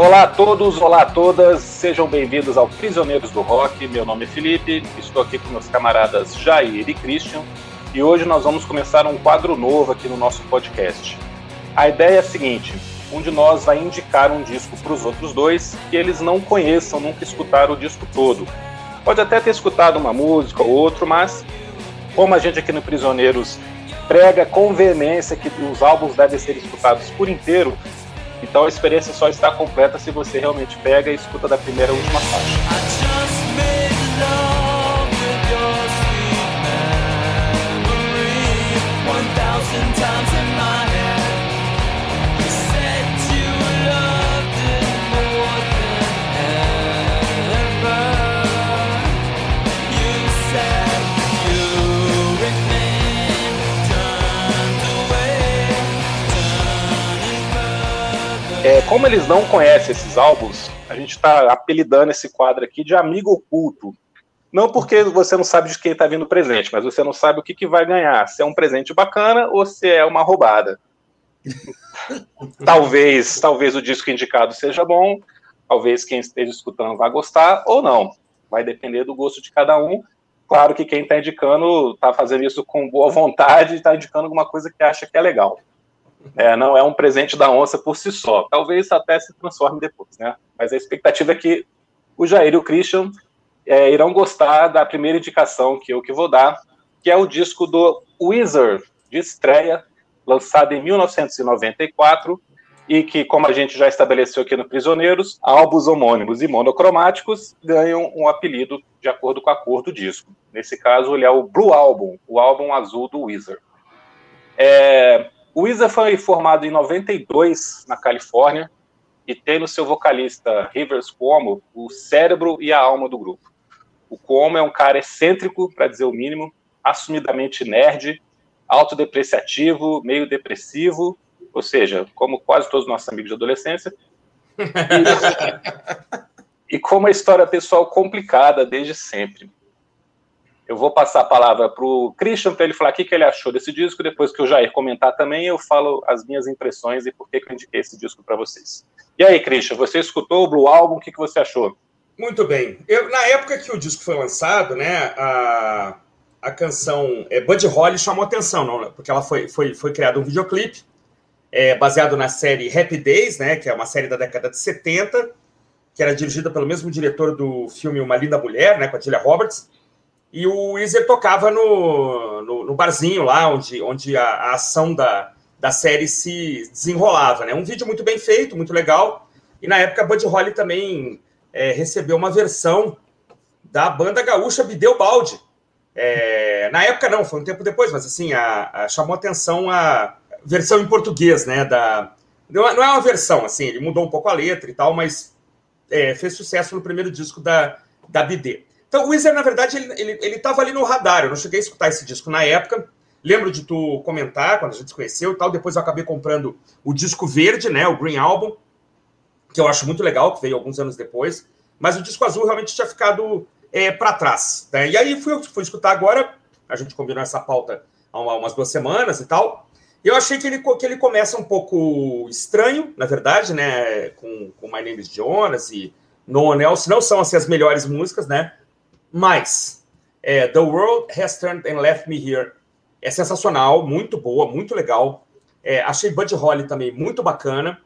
Olá a todos, olá a todas, sejam bem-vindos ao Prisioneiros do Rock. Meu nome é Felipe, estou aqui com meus camaradas Jair e Christian e hoje nós vamos começar um quadro novo aqui no nosso podcast. A ideia é a seguinte: um de nós vai indicar um disco para os outros dois que eles não conheçam, nunca escutaram o disco todo. Pode até ter escutado uma música ou outro, mas como a gente aqui no Prisioneiros prega com veemência que os álbuns devem ser escutados por inteiro, então a experiência só está completa se você realmente pega e escuta da primeira à última faixa. É, como eles não conhecem esses álbuns, a gente está apelidando esse quadro aqui de amigo oculto. Não porque você não sabe de quem está vindo o presente, mas você não sabe o que, que vai ganhar. Se é um presente bacana ou se é uma roubada. talvez, talvez o disco indicado seja bom, talvez quem esteja escutando vá gostar ou não. Vai depender do gosto de cada um. Claro que quem está indicando está fazendo isso com boa vontade e está indicando alguma coisa que acha que é legal. É, não é um presente da onça por si só. Talvez até se transforme depois, né? Mas a expectativa é que o Jair e o Christian é, irão gostar da primeira indicação que eu que vou dar, que é o disco do Wizard, de estreia, lançado em 1994, e que, como a gente já estabeleceu aqui no Prisioneiros, álbuns homônimos e monocromáticos ganham um apelido de acordo com a cor do disco. Nesse caso, ele é o Blue Album, o álbum azul do Wizard. É, o Weezer foi formado em 92 na Califórnia e tem no seu vocalista Rivers Cuomo o cérebro e a alma do grupo. O Cuomo é um cara excêntrico, para dizer o mínimo, assumidamente nerd, autodepreciativo, meio depressivo, ou seja, como quase todos os nossos amigos de adolescência. E, e com uma história pessoal complicada desde sempre. Eu vou passar a palavra para o Christian para ele falar o que, que ele achou desse disco. Depois que o Jair comentar também, eu falo as minhas impressões e por que, que eu indiquei esse disco para vocês. E aí, Christian, você escutou o Blue Album? O que, que você achou? Muito bem. Eu, na época que o disco foi lançado, né, a, a canção é, Buddy Holly chamou atenção, não, porque ela foi, foi, foi criado um videoclipe é, baseado na série Happy Days, né, que é uma série da década de 70, que era dirigida pelo mesmo diretor do filme Uma Linda Mulher, né, com a Julia Roberts. E o Weezer tocava no, no, no, barzinho lá, onde, onde a, a, ação da, da série se desenrolava. Né? Um vídeo muito bem feito, muito legal. E na época, a Buddy Holly também é, recebeu uma versão da banda gaúcha Bideu Balde. É, na época não, foi um tempo depois, mas assim, a, a, chamou atenção a versão em português, né? Da, não, é, é uma versão, assim, ele mudou um pouco a letra e tal, mas é, fez sucesso no primeiro disco da, da Bidê. Então, o Weezer, na verdade, ele, ele, ele tava ali no radar. Eu não cheguei a escutar esse disco na época. Lembro de tu comentar quando a gente se conheceu e tal. Depois eu acabei comprando o disco verde, né? O Green Album, que eu acho muito legal, que veio alguns anos depois. Mas o disco azul realmente tinha ficado é, para trás. Né? E aí fui, fui escutar agora. A gente combinou essa pauta há uma, umas duas semanas e tal. Eu achei que ele, que ele começa um pouco estranho, na verdade, né? Com, com My Name is Jonas e No One Else. Não são assim, as melhores músicas, né? Mas é, The World Has Turned and Left Me Here é sensacional, muito boa, muito legal. É, achei Buddy Holly também muito bacana.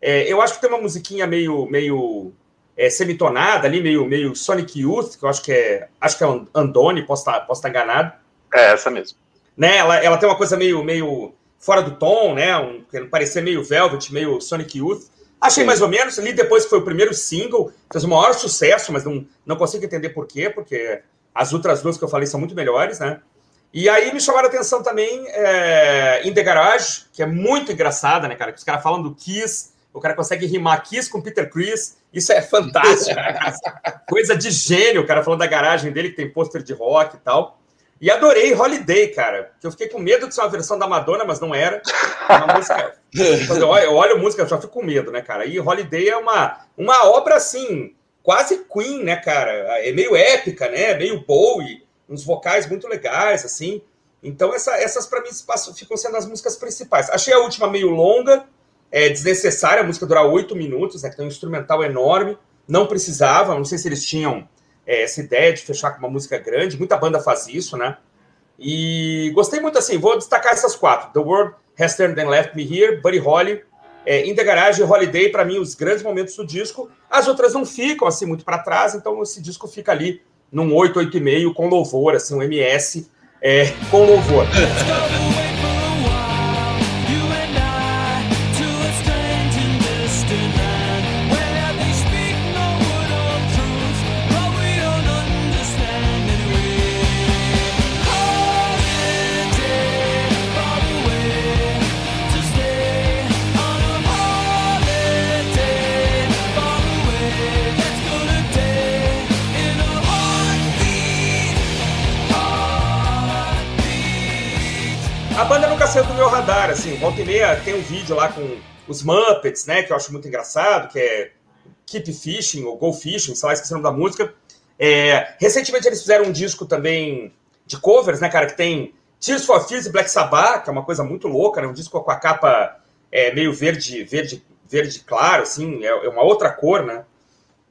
É, eu acho que tem uma musiquinha meio, meio é, semitonada ali, meio, meio Sonic Youth, que eu acho que é. Acho que é Andone, posso estar, posso estar enganado. É, essa mesmo. Né, ela, ela tem uma coisa meio, meio fora do tom, né? Um, parecer meio Velvet, meio Sonic Youth. Achei Sim. mais ou menos, ali depois que foi o primeiro single, fez o maior sucesso, mas não, não consigo entender por quê, porque as outras duas que eu falei são muito melhores, né? E aí me chamaram a atenção também é, In The Garage, que é muito engraçada, né, cara? Que os caras falam do Kiss, o cara consegue rimar Kiss com Peter Chris, isso é fantástico, né, Coisa de gênio, o cara falando da garagem dele, que tem pôster de rock e tal. E adorei Holiday, cara. Que eu fiquei com medo de ser uma versão da Madonna, mas não era. Uma música. Quando eu olho, a música, eu já fico com medo, né, cara? E Holiday é uma, uma obra assim, quase Queen, né, cara? É meio épica, né? Meio Bowie, uns vocais muito legais, assim. Então, essa, essas para mim ficam sendo as músicas principais. Achei a última meio longa, é desnecessária a música durar oito minutos, né, que tem um instrumental enorme, não precisava, não sei se eles tinham é, essa ideia de fechar com uma música grande, muita banda faz isso, né? E gostei muito assim, vou destacar essas quatro: The World Has Turned and Left Me Here, Buddy Holly, é, In the Garage e Holiday, para mim, os grandes momentos do disco. As outras não ficam assim muito para trás, então esse disco fica ali num 8, 8,5 com louvor, assim, um MS é, com louvor. volta e meia tem um vídeo lá com os Muppets, né, que eu acho muito engraçado, que é Keep Fishing, ou Go Fishing, sei lá, esqueci o nome da música. É, recentemente eles fizeram um disco também de covers, né, cara, que tem Tears for Fears e Black Sabbath, que é uma coisa muito louca, né, um disco com a capa é, meio verde, verde, verde claro, assim, é, é uma outra cor, né,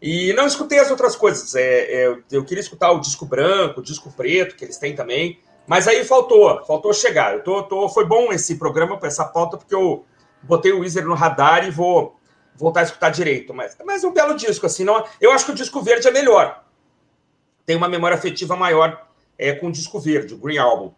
e não escutei as outras coisas, é, é, eu queria escutar o disco branco, o disco preto, que eles têm também, mas aí faltou, faltou chegar. Eu tô, tô, foi bom esse programa para essa pauta, porque eu botei o Weezer no radar e vou voltar a escutar direito. Mas, mas é um belo disco, assim. Não, eu acho que o disco verde é melhor. Tem uma memória afetiva maior é, com o disco verde, o Green Album.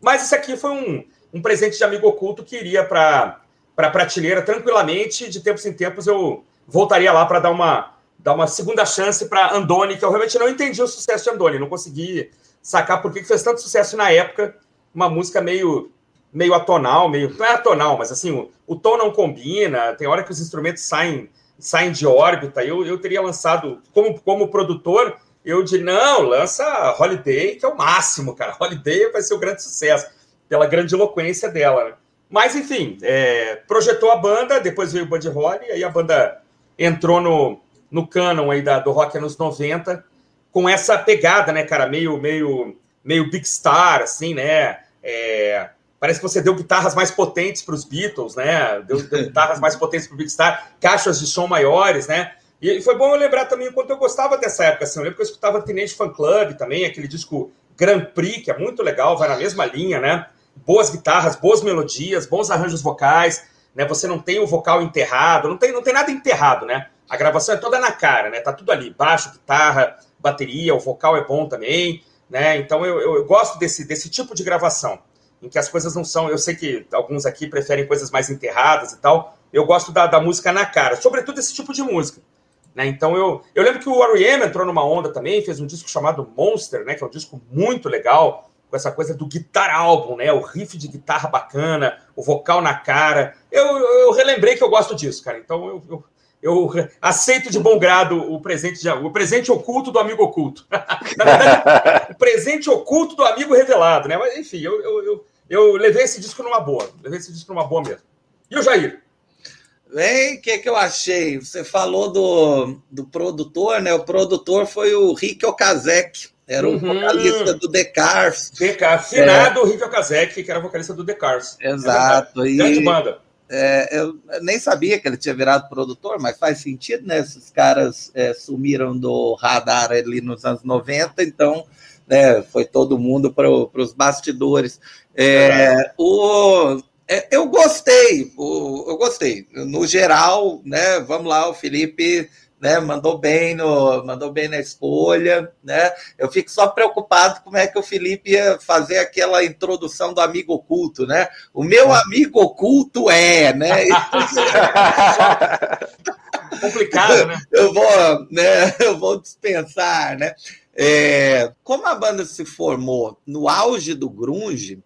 Mas isso aqui foi um, um presente de amigo oculto que iria para a prateleira tranquilamente. De tempos em tempos eu voltaria lá para dar uma, dar uma segunda chance para Andoni, que eu realmente não entendi o sucesso de Andoni, não consegui sacar por que fez tanto sucesso na época, uma música meio meio atonal, meio não é atonal, mas assim, o, o tom não combina, tem hora que os instrumentos saem saem de órbita. Eu, eu teria lançado como como produtor, eu de não, lança Holiday, que é o máximo, cara. Holiday vai ser o grande sucesso pela grande eloquência dela. Né? Mas enfim, é, projetou a banda, depois veio o Buddy Holly, aí a banda entrou no, no canon aí da, do rock anos 90 com essa pegada, né, cara, meio, meio, meio Big Star, assim, né? É, parece que você deu guitarras mais potentes para os Beatles, né? Deu, deu guitarras mais potentes para o Big Star, caixas de som maiores, né? E foi bom eu lembrar também o quanto eu gostava dessa época. Assim, eu lembro que eu escutava Teenage Fan Club também, aquele disco Grand Prix, que é muito legal, vai na mesma linha, né? Boas guitarras, boas melodias, bons arranjos vocais, né? Você não tem o vocal enterrado, não tem, não tem nada enterrado, né? A gravação é toda na cara, né? Tá tudo ali, baixo, guitarra, bateria, o vocal é bom também, né? Então eu, eu, eu, gosto desse, desse tipo de gravação, em que as coisas não são. Eu sei que alguns aqui preferem coisas mais enterradas e tal. Eu gosto da, da música na cara, sobretudo esse tipo de música. Né? Então eu, eu lembro que o R.E.M. entrou numa onda também, fez um disco chamado Monster, né? Que é um disco muito legal, com essa coisa do guitar álbum, né? O riff de guitarra bacana, o vocal na cara. Eu, eu relembrei que eu gosto disso, cara. Então eu, eu eu aceito de bom grado o presente, de, o presente oculto do amigo oculto. Na verdade, o presente oculto do amigo revelado, né? Mas, enfim, eu, eu, eu, eu, levei esse disco numa boa. Levei esse disco numa boa mesmo. E o Jair? Bem, o que, que eu achei? Você falou do, do produtor, né? O produtor foi o Rick Okazek. Era o uhum. vocalista do The Cars. The Cars, finado é. Rick Okazek, que era vocalista do The Cars. Exato. É e... banda. É, eu nem sabia que ele tinha virado produtor, mas faz sentido, né? Esses caras é, sumiram do radar ali nos anos 90, então né, foi todo mundo para os bastidores. É, o, é, eu gostei, o, eu gostei. No geral, né? Vamos lá, o Felipe né? Mandou bem no, mandou bem na escolha, né? Eu fico só preocupado como é que o Felipe ia fazer aquela introdução do amigo oculto, né? O meu amigo oculto é, né? Complicado, né? Eu vou, né? Eu vou dispensar, né? É, como a banda se formou no auge do grunge,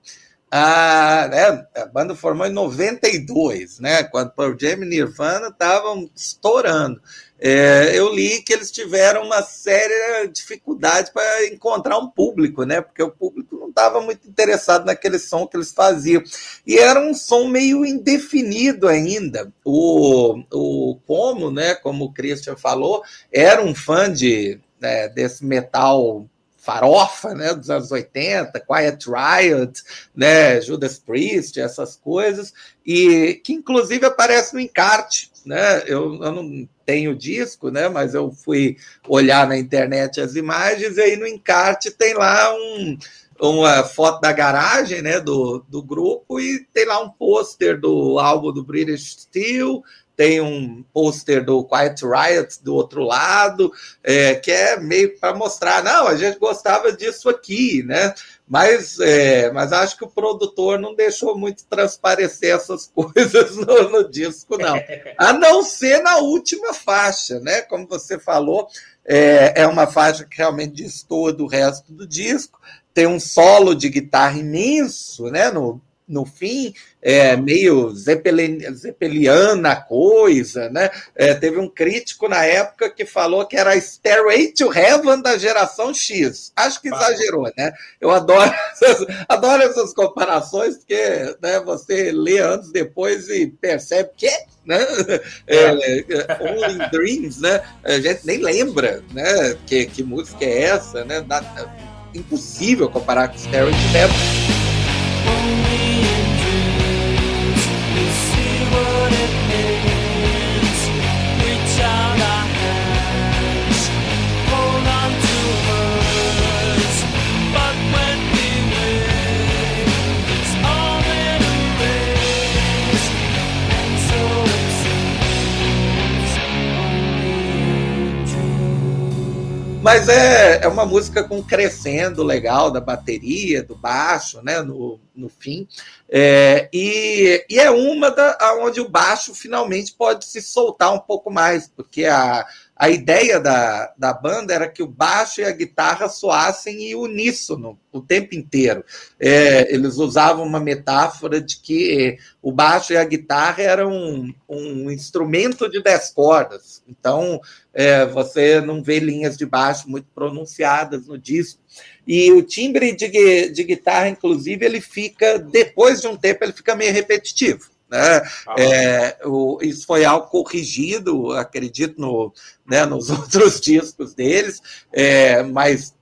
a, né, a banda formou em 92, né? Quando Pearl Jam e Nirvana estavam estourando é, eu li que eles tiveram uma séria dificuldade para encontrar um público, né? Porque o público não estava muito interessado naquele som que eles faziam. E era um som meio indefinido ainda. O, o Como, né? Como o Christian falou, era um fã de, né, desse metal farofa, né, dos anos 80, Quiet Riot, né, Judas Priest, essas coisas, e que inclusive aparece no encarte, né? Eu, eu não tenho disco, né? Mas eu fui olhar na internet as imagens e aí no encarte tem lá um, uma foto da garagem, né? Do, do grupo e tem lá um pôster do álbum do British Steel, tem um pôster do Quiet Riot do outro lado, é, que é meio para mostrar, não, a gente gostava disso aqui, né? Mas, é, mas acho que o produtor não deixou muito transparecer essas coisas no, no, disco, não. A não ser na última faixa, né? Como você falou, é, é uma faixa que realmente destoa do resto do disco. Tem um solo de guitarra imenso, né? No, no fim, é, meio zeppeliana coisa, né? É, teve um crítico na época que falou que era Stairway to Heaven da geração X. Acho que exagerou, né? Eu adoro essas, adoro essas comparações, porque né, você lê anos depois e percebe que né? É, é, Only Dreams, né? A gente nem lembra, né? Que, que música é essa, né? impossível comparar com Stairway to Heaven. Mas é, é uma música com crescendo legal da bateria, do baixo, né? No, no fim. É, e, e é uma da, onde o baixo finalmente pode se soltar um pouco mais, porque a, a ideia da, da banda era que o baixo e a guitarra soassem em uníssono o tempo inteiro. É, eles usavam uma metáfora de que o baixo e a guitarra eram um, um instrumento de dez cordas. Então, é, você não vê linhas de baixo muito pronunciadas no disco. E o timbre de, de guitarra, inclusive, ele fica, depois de um tempo, ele fica meio repetitivo. Né? Ah, é, o, isso foi algo corrigido, acredito, no, né, nos outros discos deles, é, mas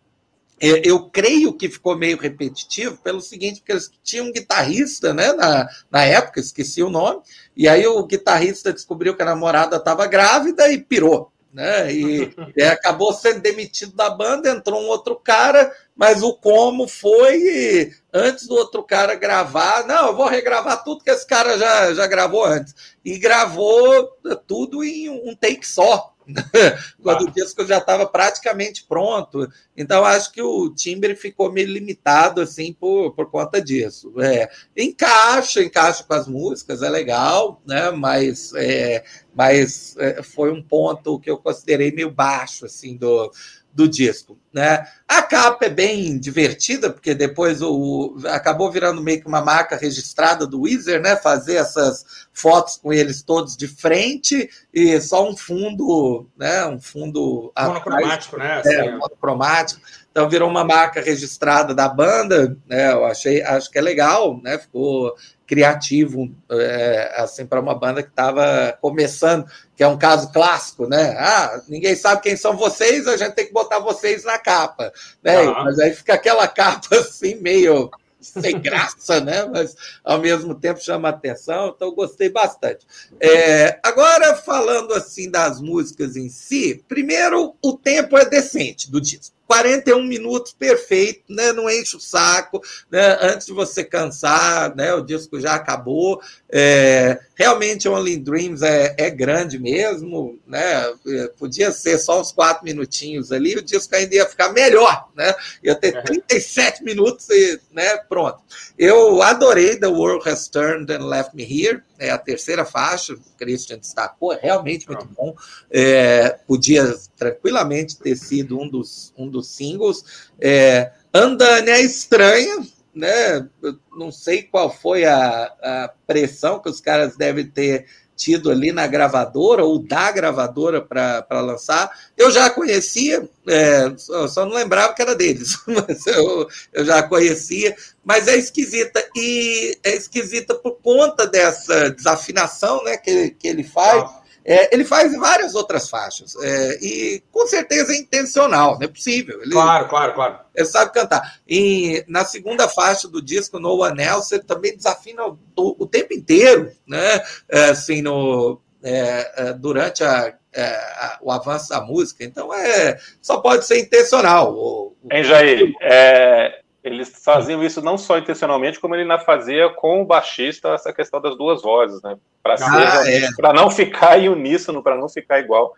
é, eu creio que ficou meio repetitivo pelo seguinte, porque eles tinham um guitarrista né, na, na época, esqueci o nome, e aí o guitarrista descobriu que a namorada estava grávida e pirou né? E, acabou sendo demitido da banda, entrou um outro cara, mas o como foi antes do outro cara gravar, não, eu vou regravar tudo que esse cara já, já gravou antes. E gravou tudo em um take só. quando o disco já estava praticamente pronto. Então, acho que o timbre ficou meio limitado assim por, por conta disso. É, encaixa, encaixa com as músicas, é legal, né? mas, é, mas é, foi um ponto que eu considerei meio baixo assim do, do disco. Né? A capa é bem divertida, porque depois o, acabou virando meio que uma marca registrada do Weezer, né? fazer essas fotos com eles todos de frente e só um fundo, né? um fundo monocromático, né? É, assim, monocromático. Então virou uma marca registrada da banda, né? Eu achei, acho que é legal, né? Ficou criativo é, assim para uma banda que estava começando, que é um caso clássico, né? Ah, ninguém sabe quem são vocês, a gente tem que botar vocês na capa, né? Uhum. Mas aí fica aquela capa assim meio sem graça, né? Mas ao mesmo tempo chama atenção, então gostei bastante. É, agora, falando assim das músicas em si, primeiro o tempo é decente do disco. 41 minutos, perfeito, né? Não enche o saco, né? Antes de você cansar, né? O disco já acabou. É, realmente, Only Dreams é, é grande mesmo, né? É, podia ser só uns quatro minutinhos ali, o disco ainda ia ficar melhor, né? Ia ter 37 minutos e, né? Pronto. Eu adorei The World Has Turned and Left Me Here, é a terceira faixa, o Christian destacou, é realmente muito bom. É, podia tranquilamente ter sido um dos, um dos singles. É, Andânia é estranha, né? Eu não sei qual foi a, a pressão que os caras devem ter tido ali na gravadora ou da gravadora para lançar. Eu já conhecia, é, só não lembrava que era deles, mas eu, eu já conhecia, mas é esquisita. E é esquisita por conta dessa desafinação né, que, que ele faz. É, ele faz várias outras faixas. É, e com certeza é intencional, não é possível. Ele, claro, claro, claro. Ele sabe cantar. E na segunda faixa do disco, No One Else, ele também desafina o, o tempo inteiro, né? É, assim, no, é, é, durante a, a, o avanço da música. Então, é, só pode ser intencional. O, o... Hein, Jair? É, eles faziam isso não só intencionalmente, como ele ainda fazia com o baixista essa questão das duas vozes, né? Para ah, é. não ficar em uníssono, para não ficar igual.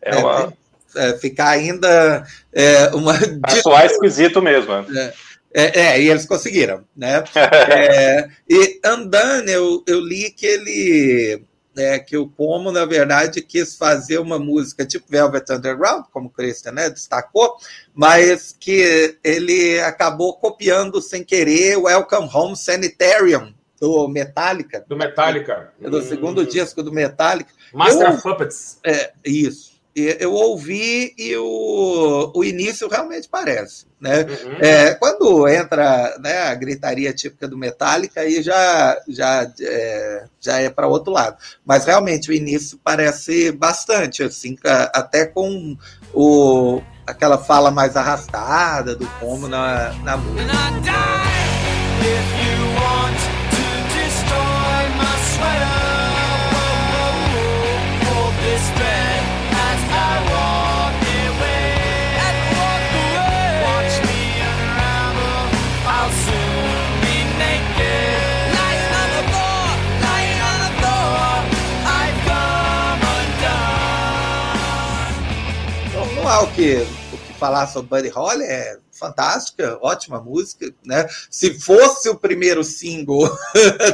É, é uma... É, ficar ainda é, uma. Pra soar esquisito mesmo. É. É, é, e eles conseguiram, né? e andando, eu, eu li que ele é, que o Como, na verdade, quis fazer uma música tipo Velvet Underground, como o Christian né, destacou, mas que ele acabou copiando sem querer o Welcome Home Sanitarium, do Metallica. Do Metallica. Do segundo hum. disco do Metallica. Master eu, of Puppets. É, isso eu ouvi e o, o início realmente parece. Né? Uhum. É, quando entra né, a gritaria típica do Metallica, aí já, já, é, já é para outro lado. Mas realmente o início parece bastante, assim, até com o, aquela fala mais arrastada do como na, na música. Há o que, o que falar sobre Buddy Holly, é fantástica, ótima música, né? Se fosse o primeiro single,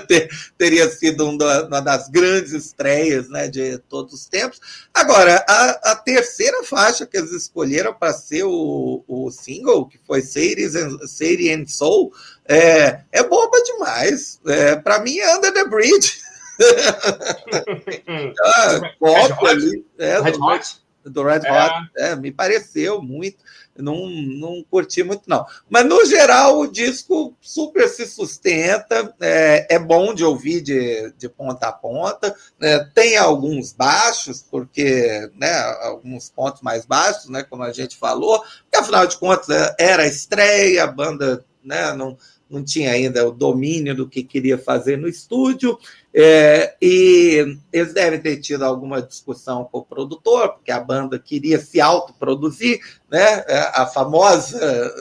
teria sido uma das grandes estreias né, de todos os tempos. Agora, a, a terceira faixa que eles escolheram para ser o, o single, que foi Sadie and, Sadie and Soul, é, é boba demais. É, para mim é Under the Bridge. ah, Red ali, é, Red Hot? Do Red é. Hot, é, me pareceu muito, não, não curti muito, não. Mas, no geral, o disco super se sustenta, é, é bom de ouvir de, de ponta a ponta, né? tem alguns baixos, porque, né, alguns pontos mais baixos, né, como a gente falou, porque, afinal de contas, é, era estreia, a banda né, não, não tinha ainda o domínio do que queria fazer no estúdio, é, e eles devem ter tido alguma discussão com o produtor, porque a banda queria se autoproduzir, né? É, a famosa,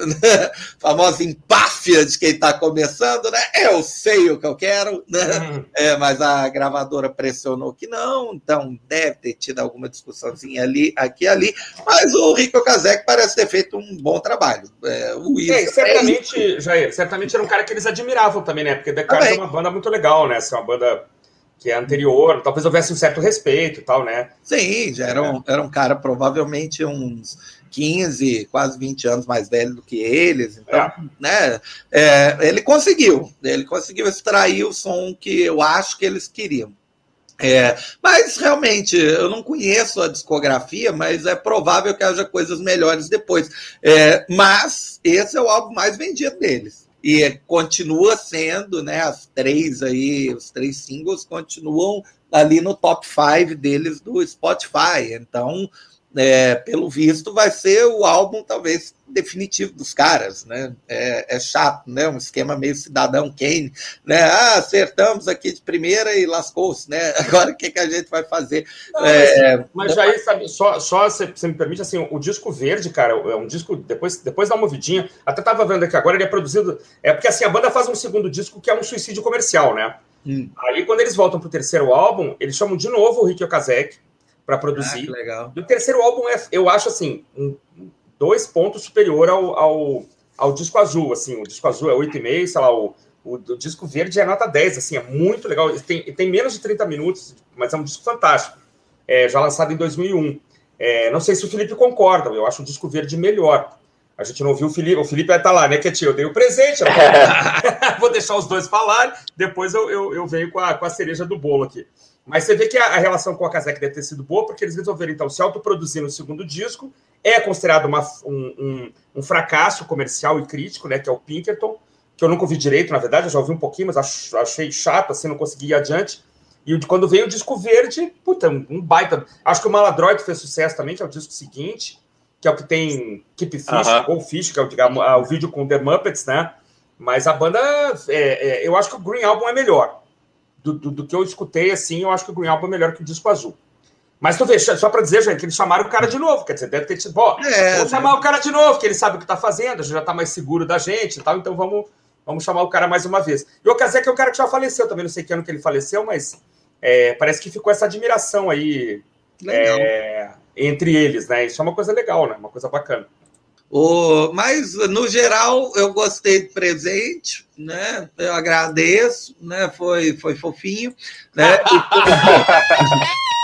né? famosa empáfia de quem está começando, né? Eu sei o que eu quero, né? Uhum. É, mas a gravadora pressionou que não, então deve ter tido alguma discussãozinha ali, aqui ali. Mas o Rico Kazek parece ter feito um bom trabalho. É, o é, certamente, Jair, certamente era um cara que eles admiravam também, né? Porque The Cars é uma banda muito legal, né? Assim, uma banda que é anterior, talvez houvesse um certo respeito e tal, né? Sim, já era um, era um cara provavelmente uns 15, quase 20 anos mais velho do que eles, então, é. né, é, ele conseguiu, ele conseguiu extrair o som que eu acho que eles queriam. É, mas realmente, eu não conheço a discografia, mas é provável que haja coisas melhores depois. É, mas esse é o álbum mais vendido deles e continua sendo, né? As três aí, os três singles continuam ali no top 5 deles do Spotify. Então, é, pelo visto, vai ser o álbum talvez definitivo dos caras, né? É, é, chato, né? Um esquema meio cidadão Kane, né? Ah, acertamos aqui de primeira e lascou-se, né? Agora o que, que a gente vai fazer? Não, é, mas, aí, sabe, só, só se você me permite, assim, o disco verde, cara, é um disco, depois, depois dá uma vidinha, até tava vendo aqui agora, ele é produzido, é porque assim, a banda faz um segundo disco que é um suicídio comercial, né? Hum. Aí quando eles voltam pro terceiro álbum, eles chamam de novo o Rick Okazek, para produzir. Ah, legal. E o terceiro álbum é, eu acho assim, um, dois pontos superior ao, ao, ao, disco azul. Assim, o disco azul é 8,5, sei lá, o, o, o, disco verde é nota 10, assim, é muito legal. Tem, tem menos de 30 minutos, mas é um disco fantástico. É, já lançado em 2001. É, não sei se o Felipe concorda, eu acho o disco verde melhor. A gente não viu o Felipe, o Felipe vai estar lá, né, Ketinho? Eu dei o presente, vou deixar os dois falarem, depois eu, eu, eu venho com a, com a cereja do bolo aqui. Mas você vê que a, a relação com a Kazek deve ter sido boa, porque eles resolveram, então, se autoproduzir no segundo disco. É considerado uma, um, um, um, fracasso comercial e crítico, né? Que é o Pinkerton, que eu nunca ouvi direito, na verdade, eu já ouvi um pouquinho, mas achei chato, assim, não consegui ir adiante. E quando veio o disco verde, puta, um baita. Acho que o Maladroid fez sucesso também, que é o disco seguinte, que é o que tem Keep Fish, uh -huh. ou Fish, que é o, digamos, o vídeo com The Muppets, né? Mas a banda, é, é, eu acho que o Green Album é melhor. Do, do, do, que eu escutei, assim, eu acho que o Green Album é melhor que o disco azul. Mas tu vê, só para dizer, gente, que eles chamaram o cara de novo. Quer dizer, deve ter tipo, ó, é, vamos né? chamar o cara de novo, que ele sabe o que tá fazendo, já tá mais seguro da gente e tal, então vamos, vamos chamar o cara mais uma vez. E o Kazek é o cara que já faleceu, também não sei que ano que ele faleceu, mas é, parece que ficou essa admiração aí é, entre eles, né? Isso é uma coisa legal, né? Uma coisa bacana. O, mas, no geral, eu gostei do presente, né? Eu agradeço, né? Foi, foi fofinho, né?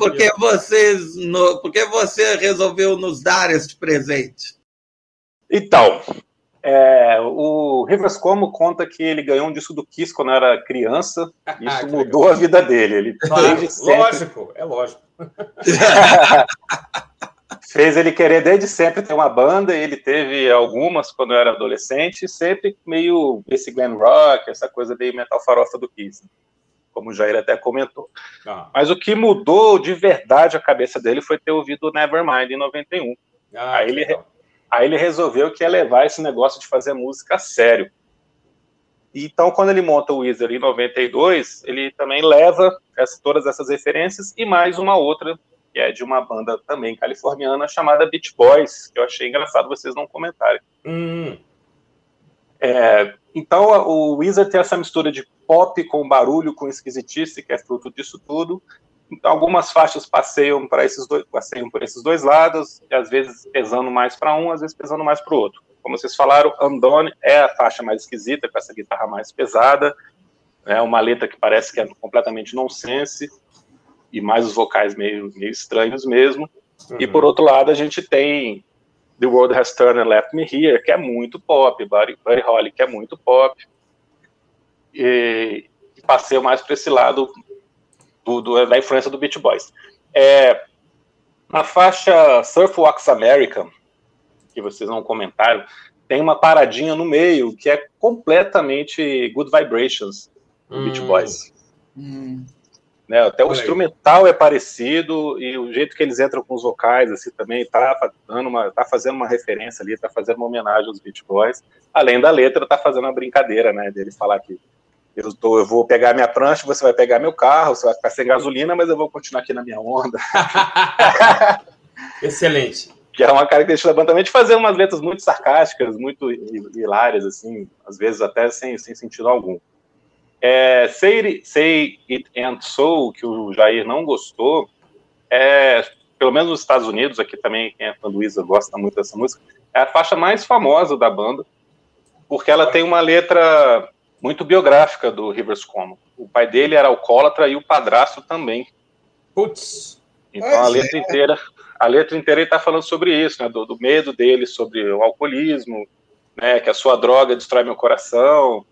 E por que vocês, no, por que você resolveu nos dar este presente? Então, é, o Rivers Como conta que ele ganhou um disco do Kiss quando era criança. E isso mudou legal. a vida dele. Ele claro, sempre... Lógico, é lógico. fez ele querer desde sempre ter uma banda. Ele teve algumas quando era adolescente, sempre meio esse glam rock, essa coisa meio metal farofa do Kiss como o Jair até comentou. Ah. Mas o que mudou de verdade a cabeça dele foi ter ouvido Nevermind em 91. Ah, aí, ele, aí ele resolveu que ia levar esse negócio de fazer música a sério. Então, quando ele monta o Weezer em 92, ele também leva essa, todas essas referências e mais uma outra, que é de uma banda também californiana chamada Beach Boys, que eu achei engraçado vocês não comentarem. Hum. É, então, o Wizard tem essa mistura de pop com barulho, com esquisitice, que é fruto disso tudo. Então, algumas faixas passeiam para esses dois, passeiam por esses dois lados, às vezes pesando mais para um, às vezes pesando mais para o outro. Como vocês falaram, Andone é a faixa mais esquisita, com essa guitarra mais pesada, é uma letra que parece que é completamente nonsense, e mais os vocais meio, meio estranhos mesmo. Uhum. E por outro lado, a gente tem The World Has Turned and Left Me Here, que é muito pop, Buddy, Buddy Holly, que é muito pop. E, e passei mais para esse lado do, do, da influência do Beach Boys. É, na faixa Surf Walks America, que vocês não comentaram, tem uma paradinha no meio que é completamente Good Vibrations do hum. Beach Boys. Hum. Né? Até o instrumental é parecido e o jeito que eles entram com os vocais assim também tá dando uma, tá fazendo uma referência ali, tá fazendo uma homenagem aos Beach Boys. Além da letra, tá fazendo uma brincadeira, né? Dele falar que eu, tô, eu vou pegar minha prancha, você vai pegar meu carro, você vai ficar sem gasolina, mas eu vou continuar aqui na minha onda. Excelente. Que é uma característica da banda também de fazer umas letras muito sarcásticas, muito hilárias, assim, às vezes até sem, sem sentido algum. É, Say, Say It and So, que o Jair não gostou, é, pelo menos nos Estados Unidos, aqui também quem é fã do Weezer gosta muito dessa música, é a faixa mais famosa da banda, porque ela tem uma letra muito biográfica do Rivers Cuomo. O pai dele era alcoólatra e o padrasto também. Putz. Então a letra é. inteira, a letra inteira está falando sobre isso, né, do, do, medo dele sobre o alcoolismo, né, que a sua droga destrói meu coração,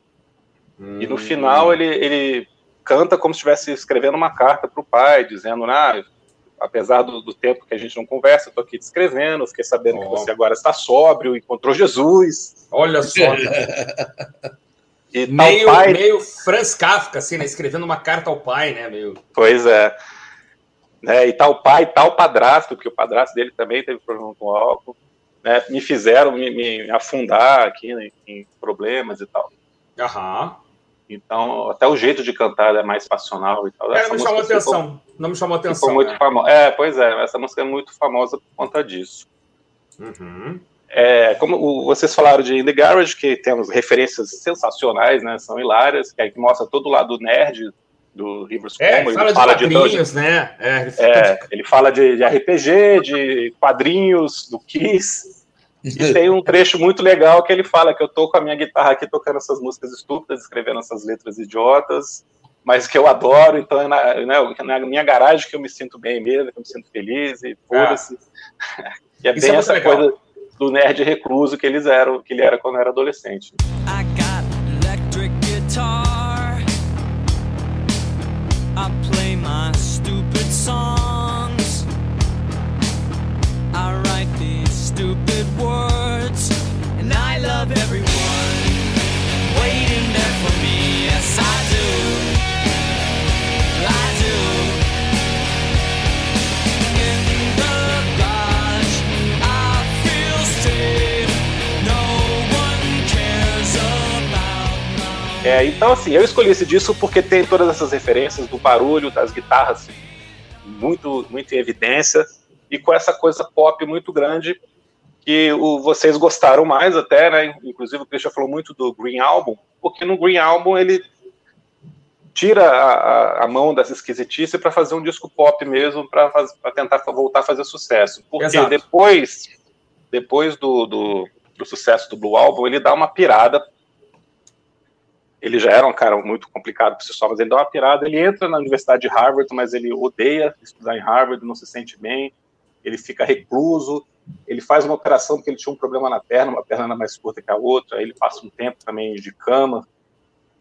Hum. E no final ele, ele canta como se estivesse escrevendo uma carta para o pai, dizendo, ah, apesar do, do, tempo que a gente não conversa, estou aqui te escrevendo, fiquei sabendo oh. que você agora está sóbrio, encontrou Jesus. Olha só. e meio, pai... meio Franz Kafka, assim, né? Escrevendo uma carta ao pai, né? Meio... Pois é. Né, e tal pai, tal padrasto, porque o padrasto dele também teve problema com álcool, né, me fizeram me, me afundar aqui né, em problemas e tal. Aham. Então, até o jeito de cantar é mais passional e tal. É, não me chamou atenção. Ficou, não me chamou atenção. muito né? famosa. É, pois é, essa música é muito famosa por conta disso. Uhum. É, como vocês falaram de In The Garage, que temos referências sensacionais, né? São hilárias, que, é, que mostra todo o lado nerd do Rivers é, Como. Ele fala, fala de quadrinhos, de, né? É, ele, é, ele fala de, de RPG, de quadrinhos, do Kiss. E tem um trecho muito legal que ele fala que eu tô com a minha guitarra aqui tocando essas músicas estúpidas, escrevendo essas letras idiotas, mas que eu adoro, então é na, né, na, minha garagem que eu me sinto bem mesmo, que eu me sinto feliz e foda-se. Ah. e é Isso bem é essa legal. coisa do nerd recluso que eles eram, que ele era quando era adolescente. I got electric guitar. I play my stupid songs. I write these stupid words and I love everyone É, então, assim, eu escolhi esse disco porque tem todas essas referências do barulho, das guitarras muito, muito em evidência, e com essa coisa pop muito grande que o, vocês gostaram mais até, né? Inclusive o Christian falou muito do Green Album, porque no Green Album ele tira a, a mão dessa esquisitice para fazer um disco pop mesmo, para tentar voltar a fazer sucesso. Porque Exato. depois, depois do, do, do sucesso do Blue Album, ele dá uma pirada ele já era um cara muito complicado por si só, mas ele dá uma pirada, ele entra na Universidade de Harvard, mas ele odeia estudar em Harvard, não se sente bem, ele fica recluso, ele faz uma operação porque ele tinha um problema na perna, uma perna mais curta que a outra, aí ele passa um tempo também de cama,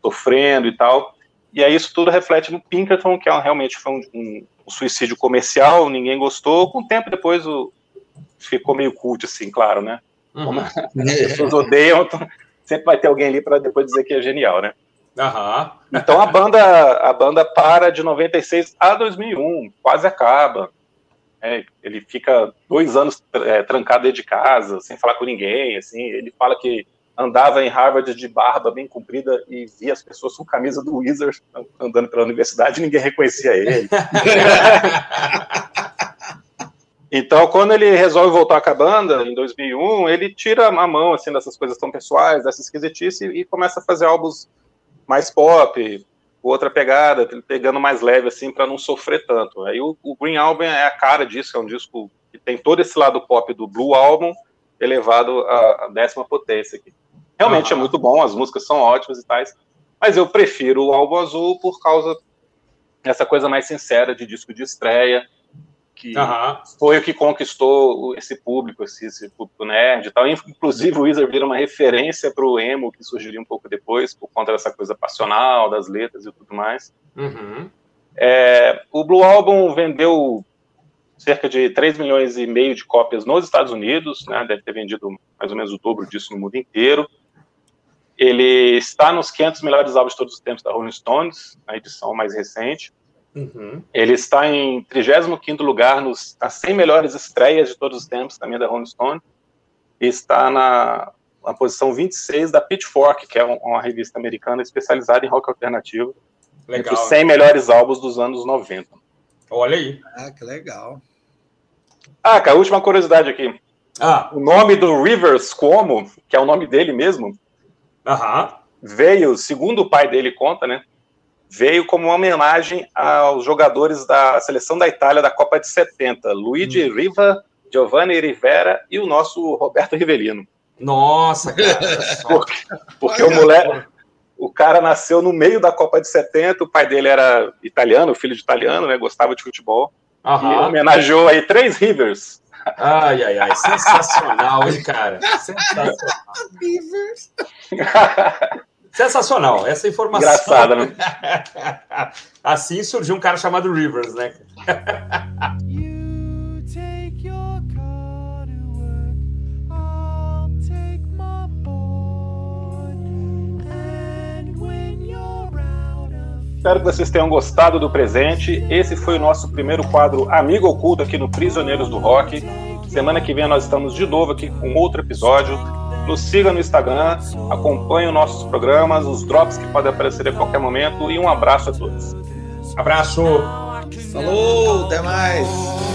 sofrendo e tal, e aí isso tudo reflete no Pinkerton, que é, realmente foi um, um, um, suicídio comercial, ninguém gostou, com o tempo depois o, ficou meio cult, assim, claro, né? Uhum. As pessoas odeiam, então, sempre vai ter alguém ali para depois dizer que é genial, né? Uhum. Então a banda, a banda para de 96 a 2001, quase acaba. É, ele fica dois anos é, trancado dentro de casa, sem falar com ninguém. Assim, ele fala que andava em Harvard de barba bem comprida e via as pessoas com camisa do Wizards andando pela universidade, e ninguém reconhecia ele. Então, quando ele resolve voltar com a banda, em 2001, ele tira a mão, assim, dessas coisas tão pessoais, dessa esquisitice, e começa a fazer álbuns mais pop, outra pegada, pegando mais leve, assim, para não sofrer tanto. Aí o, o, Green Album é a cara disso, é um disco que tem todo esse lado pop do Blue Album, elevado à, décima potência aqui. Realmente uhum. é muito bom, as músicas são ótimas e tais, mas eu prefiro o álbum azul por causa dessa coisa mais sincera de disco de estreia, que uhum. foi o que conquistou esse público, esse, esse, público nerd e tal. Inclusive, o Weezer vira uma referência para o emo, que surgiria um pouco depois, por conta dessa coisa passional, das letras e tudo mais. Uhum. É, o Blue Album vendeu cerca de 3 milhões e meio de cópias nos Estados Unidos, né, deve ter vendido mais ou menos o dobro disso no mundo inteiro. Ele está nos 500 melhores álbuns de todos os tempos da Rolling Stones, na edição mais recente. Uhum. Ele está em 35 lugar nos, nas 100 melhores estreias de todos os tempos, também da Rolling Stone. E está na, na posição 26 da Pitchfork, que é uma revista americana especializada em rock alternativo. Legal. Entre os 100 melhores álbuns dos anos 90. Olha aí. Ah, que legal. Ah, cara, última curiosidade aqui. Ah. O nome do Rivers Cuomo, que é o nome dele mesmo, Aham. veio, segundo o pai dele conta, né? Veio como uma homenagem aos jogadores da seleção da Itália da Copa de 70, Luigi hum. Riva, Giovanni Rivera e o nosso Roberto Rivelino. Nossa, cara. porque, porque o moleque, o cara nasceu no meio da Copa de 70, o pai dele era italiano, filho de italiano, né, gostava de futebol, Aham. e homenageou aí três Rivers. Ai, ai, ai, sensacional, hein, cara? Sensacional. Rivers. Sensacional, essa informação. Engraçada, né? assim surgiu um cara chamado Rivers, né? Espero que vocês tenham gostado do presente. Esse foi o nosso primeiro quadro Amigo Oculto aqui no Prisioneiros do Rock. Semana que vem nós estamos de novo aqui com outro episódio. Nos siga no Instagram, acompanhe os nossos programas, os drops que podem aparecer a qualquer momento e um abraço a todos. Abraço! Falou, até mais!